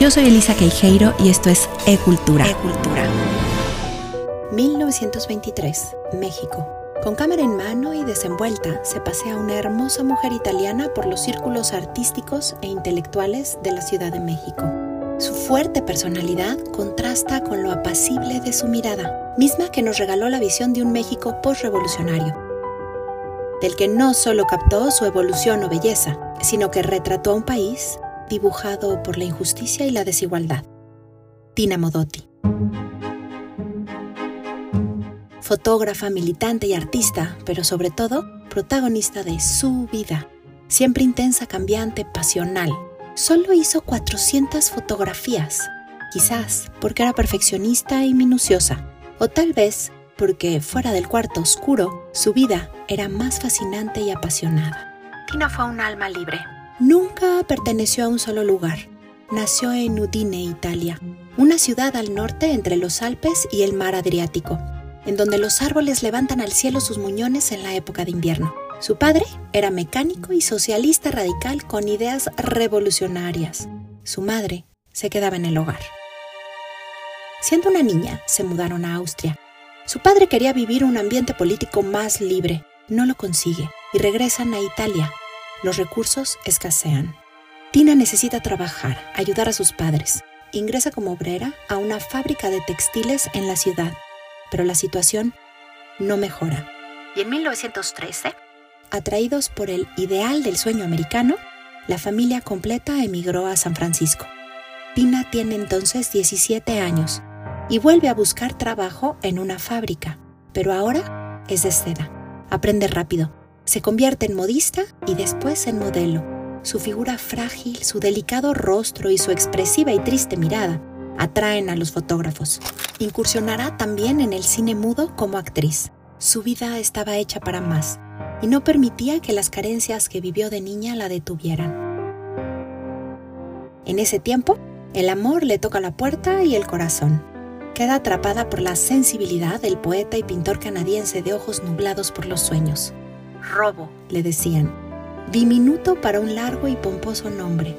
Yo soy Elisa Queijeiro y esto es E-Cultura. E-Cultura. 1923, México. Con cámara en mano y desenvuelta, se pasea una hermosa mujer italiana por los círculos artísticos e intelectuales de la Ciudad de México. Su fuerte personalidad contrasta con lo apacible de su mirada, misma que nos regaló la visión de un México postrevolucionario, del que no solo captó su evolución o belleza, sino que retrató a un país dibujado por la injusticia y la desigualdad. Tina Modotti. Fotógrafa, militante y artista, pero sobre todo protagonista de su vida. Siempre intensa, cambiante, pasional. Solo hizo 400 fotografías, quizás porque era perfeccionista y minuciosa, o tal vez porque fuera del cuarto oscuro, su vida era más fascinante y apasionada. Tina fue un alma libre, Nunca perteneció a un solo lugar. Nació en Udine, Italia, una ciudad al norte entre los Alpes y el mar Adriático, en donde los árboles levantan al cielo sus muñones en la época de invierno. Su padre era mecánico y socialista radical con ideas revolucionarias. Su madre se quedaba en el hogar. Siendo una niña, se mudaron a Austria. Su padre quería vivir un ambiente político más libre. No lo consigue y regresan a Italia, los recursos escasean. Tina necesita trabajar, ayudar a sus padres. Ingresa como obrera a una fábrica de textiles en la ciudad, pero la situación no mejora. Y en 1913, atraídos por el ideal del sueño americano, la familia completa emigró a San Francisco. Tina tiene entonces 17 años y vuelve a buscar trabajo en una fábrica, pero ahora es de seda. Aprende rápido se convierte en modista y después en modelo. Su figura frágil, su delicado rostro y su expresiva y triste mirada atraen a los fotógrafos. Incursionará también en el cine mudo como actriz. Su vida estaba hecha para más y no permitía que las carencias que vivió de niña la detuvieran. En ese tiempo, el amor le toca la puerta y el corazón. Queda atrapada por la sensibilidad del poeta y pintor canadiense de ojos nublados por los sueños robo, le decían, diminuto para un largo y pomposo nombre,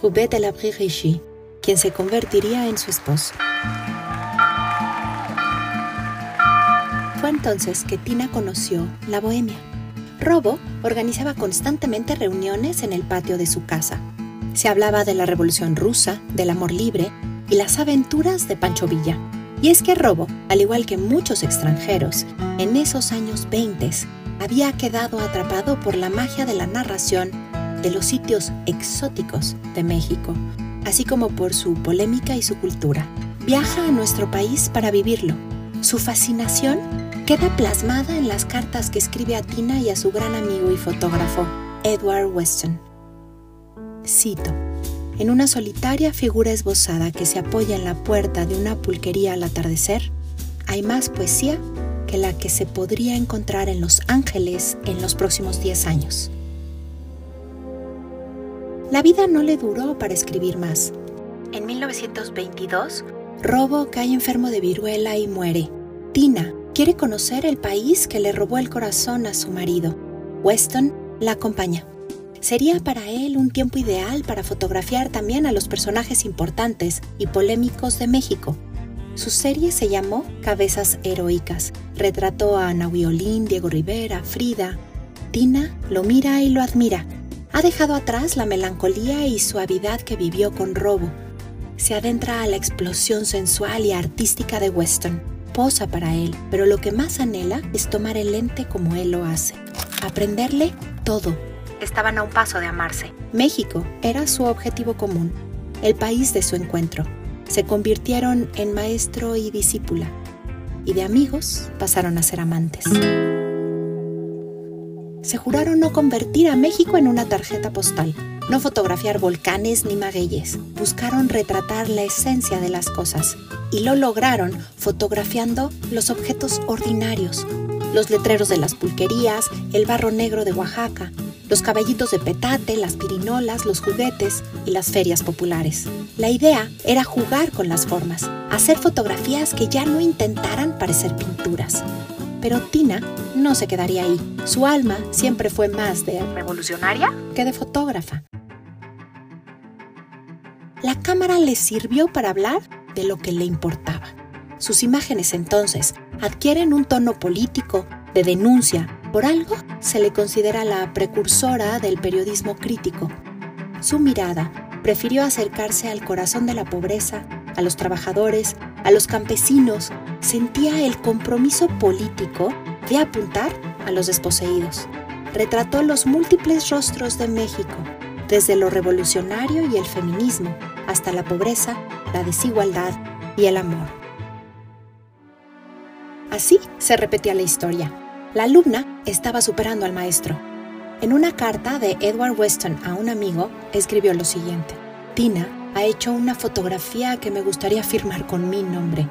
Roubaix de la Richie, quien se convertiría en su esposo. Fue entonces que Tina conoció la bohemia. Robo organizaba constantemente reuniones en el patio de su casa. Se hablaba de la Revolución Rusa, del amor libre y las aventuras de Pancho Villa. Y es que Robo, al igual que muchos extranjeros, en esos años 20 había quedado atrapado por la magia de la narración de los sitios exóticos de México, así como por su polémica y su cultura. Viaja a nuestro país para vivirlo. Su fascinación queda plasmada en las cartas que escribe a Tina y a su gran amigo y fotógrafo, Edward Weston. Cito. En una solitaria figura esbozada que se apoya en la puerta de una pulquería al atardecer, hay más poesía la que se podría encontrar en Los Ángeles en los próximos 10 años. La vida no le duró para escribir más. En 1922, Robo cae enfermo de viruela y muere. Tina quiere conocer el país que le robó el corazón a su marido. Weston la acompaña. Sería para él un tiempo ideal para fotografiar también a los personajes importantes y polémicos de México, su serie se llamó Cabezas Heroicas. Retrató a Ana Violín, Diego Rivera, Frida. Tina lo mira y lo admira. Ha dejado atrás la melancolía y suavidad que vivió con Robo. Se adentra a la explosión sensual y artística de Weston. Posa para él, pero lo que más anhela es tomar el lente como él lo hace. Aprenderle todo. Estaban a un paso de amarse. México era su objetivo común, el país de su encuentro se convirtieron en maestro y discípula, y de amigos pasaron a ser amantes. Se juraron no convertir a México en una tarjeta postal, no fotografiar volcanes ni magueyes. Buscaron retratar la esencia de las cosas y lo lograron fotografiando los objetos ordinarios, los letreros de las pulquerías, el barro negro de Oaxaca, los caballitos de petate, las pirinolas, los juguetes y las ferias populares. La idea era jugar con las formas, hacer fotografías que ya no intentaran parecer pinturas. Pero Tina no se quedaría ahí. Su alma siempre fue más de revolucionaria que de fotógrafa. la cámara le sirvió para hablar de lo que le importaba. Sus imágenes entonces adquieren un tono político, de denuncia. Por algo se le considera la precursora del periodismo crítico. Su mirada prefirió acercarse al corazón de la pobreza, a los trabajadores, a los campesinos. Sentía el compromiso político de apuntar a los desposeídos. Retrató los múltiples rostros de México, desde lo revolucionario y el feminismo hasta la pobreza, la desigualdad y el amor. Así se repetía la historia. La alumna estaba superando al maestro. En una carta de Edward Weston a un amigo, escribió lo siguiente. Tina ha hecho una fotografía que me gustaría firmar con mi nombre,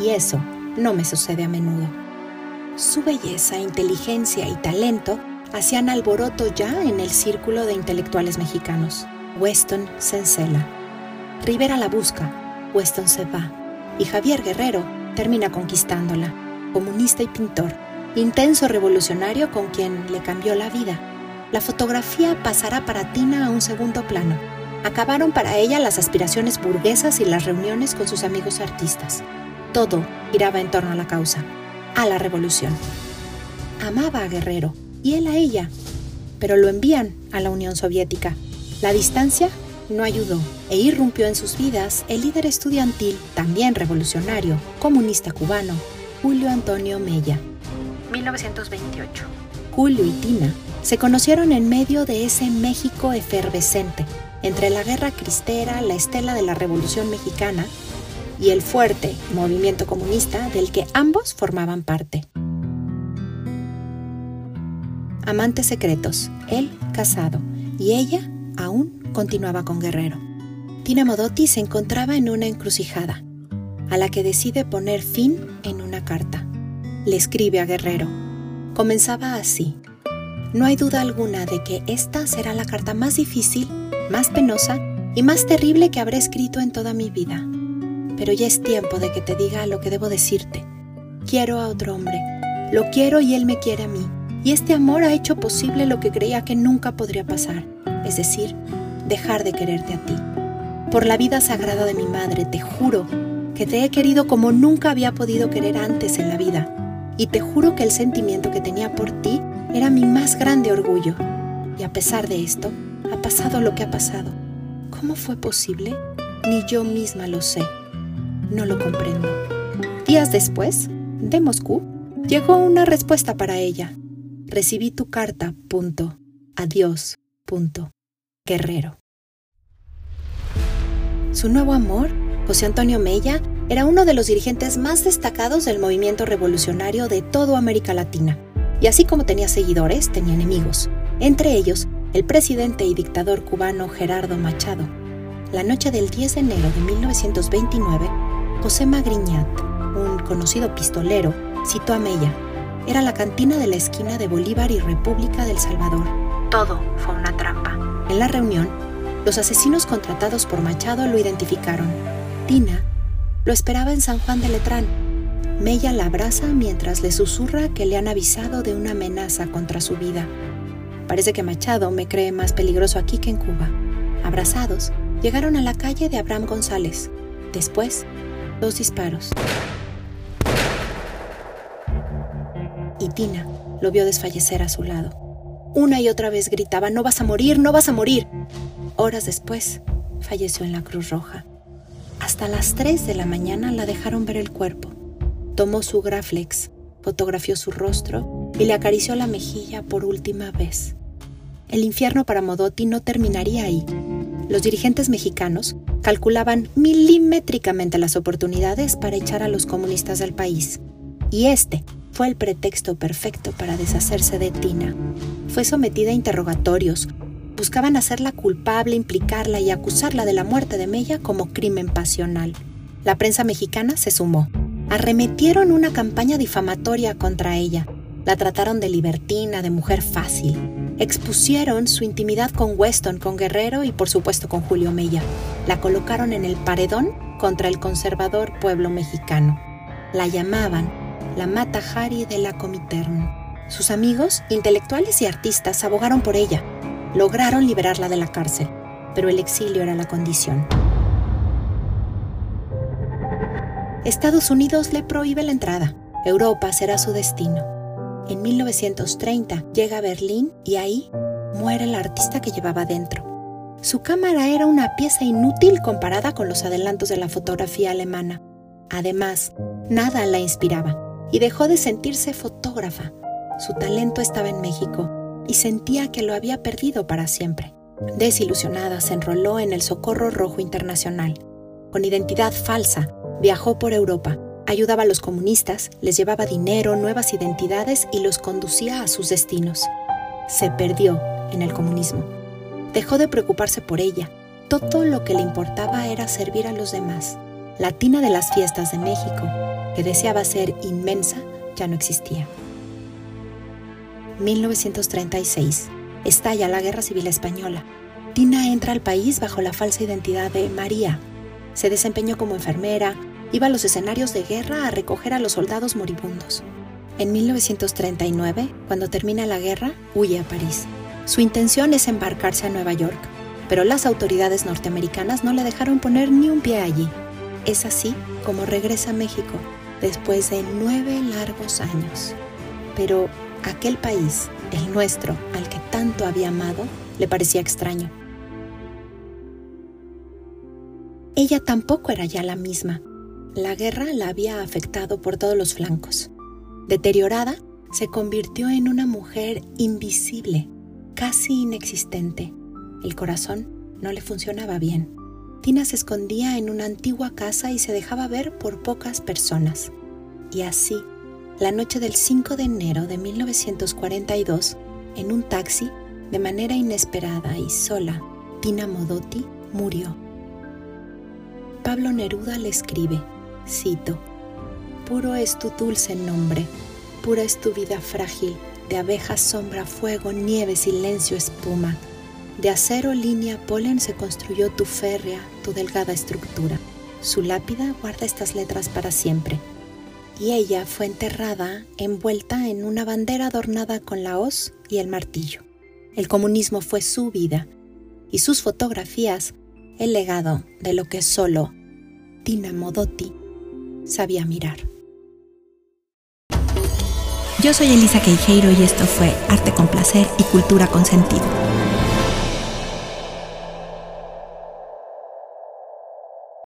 y eso no me sucede a menudo. Su belleza, inteligencia y talento hacían alboroto ya en el círculo de intelectuales mexicanos. Weston se encela. Rivera la busca, Weston se va, y Javier Guerrero termina conquistándola, comunista y pintor, intenso revolucionario con quien le cambió la vida. La fotografía pasará para Tina a un segundo plano. Acabaron para ella las aspiraciones burguesas y las reuniones con sus amigos artistas. Todo giraba en torno a la causa, a la revolución. Amaba a Guerrero y él a ella, pero lo envían a la Unión Soviética. La distancia no ayudó e irrumpió en sus vidas el líder estudiantil, también revolucionario, comunista cubano, Julio Antonio Mella. 1928. Julio y Tina se conocieron en medio de ese México efervescente, entre la guerra cristera, la estela de la Revolución Mexicana y el fuerte movimiento comunista del que ambos formaban parte. Amantes secretos, él casado y ella aún continuaba con Guerrero. Tina Modotti se encontraba en una encrucijada, a la que decide poner fin en una carta. Le escribe a Guerrero. Comenzaba así. No hay duda alguna de que esta será la carta más difícil, más penosa y más terrible que habré escrito en toda mi vida. Pero ya es tiempo de que te diga lo que debo decirte. Quiero a otro hombre. Lo quiero y él me quiere a mí. Y este amor ha hecho posible lo que creía que nunca podría pasar, es decir, dejar de quererte a ti. Por la vida sagrada de mi madre, te juro que te he querido como nunca había podido querer antes en la vida. Y te juro que el sentimiento que tenía por ti era mi más grande orgullo. Y a pesar de esto, ha pasado lo que ha pasado. ¿Cómo fue posible? Ni yo misma lo sé. No lo comprendo. Días después, de Moscú, llegó una respuesta para ella. Recibí tu carta. Adiós. Guerrero. Su nuevo amor, José Antonio Mella, era uno de los dirigentes más destacados del movimiento revolucionario de toda América Latina. Y así como tenía seguidores, tenía enemigos. Entre ellos, el presidente y dictador cubano Gerardo Machado. La noche del 10 de enero de 1929, José Magriñat, un conocido pistolero, citó a Mella era la cantina de la esquina de Bolívar y República del Salvador. Todo fue una trampa. En la reunión, los asesinos contratados por Machado lo identificaron. Tina lo esperaba en San Juan de Letrán. Mella la abraza mientras le susurra que le han avisado de una amenaza contra su vida. Parece que Machado me cree más peligroso aquí que en Cuba. Abrazados, llegaron a la calle de Abraham González. Después, dos disparos. y Tina lo vio desfallecer a su lado. Una y otra vez gritaba, no vas a morir, no vas a morir. Horas después, falleció en la Cruz Roja. Hasta las 3 de la mañana la dejaron ver el cuerpo. Tomó su graflex, fotografió su rostro y le acarició la mejilla por última vez. El infierno para Modotti no terminaría ahí. Los dirigentes mexicanos calculaban milimétricamente las oportunidades para echar a los comunistas del país. Y este fue el pretexto perfecto para deshacerse de Tina. Fue sometida a interrogatorios. Buscaban hacerla culpable, implicarla y acusarla de la muerte de Mella como crimen pasional. La prensa mexicana se sumó. Arremetieron una campaña difamatoria contra ella. La trataron de libertina, de mujer fácil. Expusieron su intimidad con Weston, con Guerrero y por supuesto con Julio Mella. La colocaron en el paredón contra el conservador pueblo mexicano. La llamaban la Mata Hari de la Comintern. Sus amigos, intelectuales y artistas abogaron por ella. Lograron liberarla de la cárcel, pero el exilio era la condición. Estados Unidos le prohíbe la entrada. Europa será su destino. En 1930 llega a Berlín y ahí muere el artista que llevaba dentro. Su cámara era una pieza inútil comparada con los adelantos de la fotografía alemana. Además, nada la inspiraba y dejó de sentirse fotógrafa. Su talento estaba en México y sentía que lo había perdido para siempre. Desilusionada, se enroló en el Socorro Rojo Internacional. Con identidad falsa, viajó por Europa, ayudaba a los comunistas, les llevaba dinero, nuevas identidades y los conducía a sus destinos. Se perdió en el comunismo. Dejó de preocuparse por ella. Todo lo que le importaba era servir a los demás. La tina de las fiestas de México, que deseaba ser inmensa, ya no existía. 1936. Estalla la Guerra Civil Española. Tina entra al país bajo la falsa identidad de María. Se desempeñó como enfermera, iba a los escenarios de guerra a recoger a los soldados moribundos. En 1939, cuando termina la guerra, huye a París. Su intención es embarcarse a Nueva York, pero las autoridades norteamericanas no le dejaron poner ni un pie allí. Es así como regresa a México, después de nueve largos años. Pero aquel país, el nuestro, al que tanto había amado, le parecía extraño. Ella tampoco era ya la misma. La guerra la había afectado por todos los flancos. Deteriorada, se convirtió en una mujer invisible, casi inexistente. El corazón no le funcionaba bien. Tina se escondía en una antigua casa y se dejaba ver por pocas personas. Y así, la noche del 5 de enero de 1942, en un taxi, de manera inesperada y sola, Tina Modotti murió. Pablo Neruda le escribe, cito, Puro es tu dulce nombre, pura es tu vida frágil, de abejas sombra, fuego, nieve, silencio, espuma. De acero, línea, polen se construyó tu férrea, tu delgada estructura. Su lápida guarda estas letras para siempre. Y ella fue enterrada envuelta en una bandera adornada con la hoz y el martillo. El comunismo fue su vida y sus fotografías el legado de lo que solo Tina Modotti sabía mirar. Yo soy Elisa Queijeiro y esto fue Arte con Placer y Cultura con Sentido.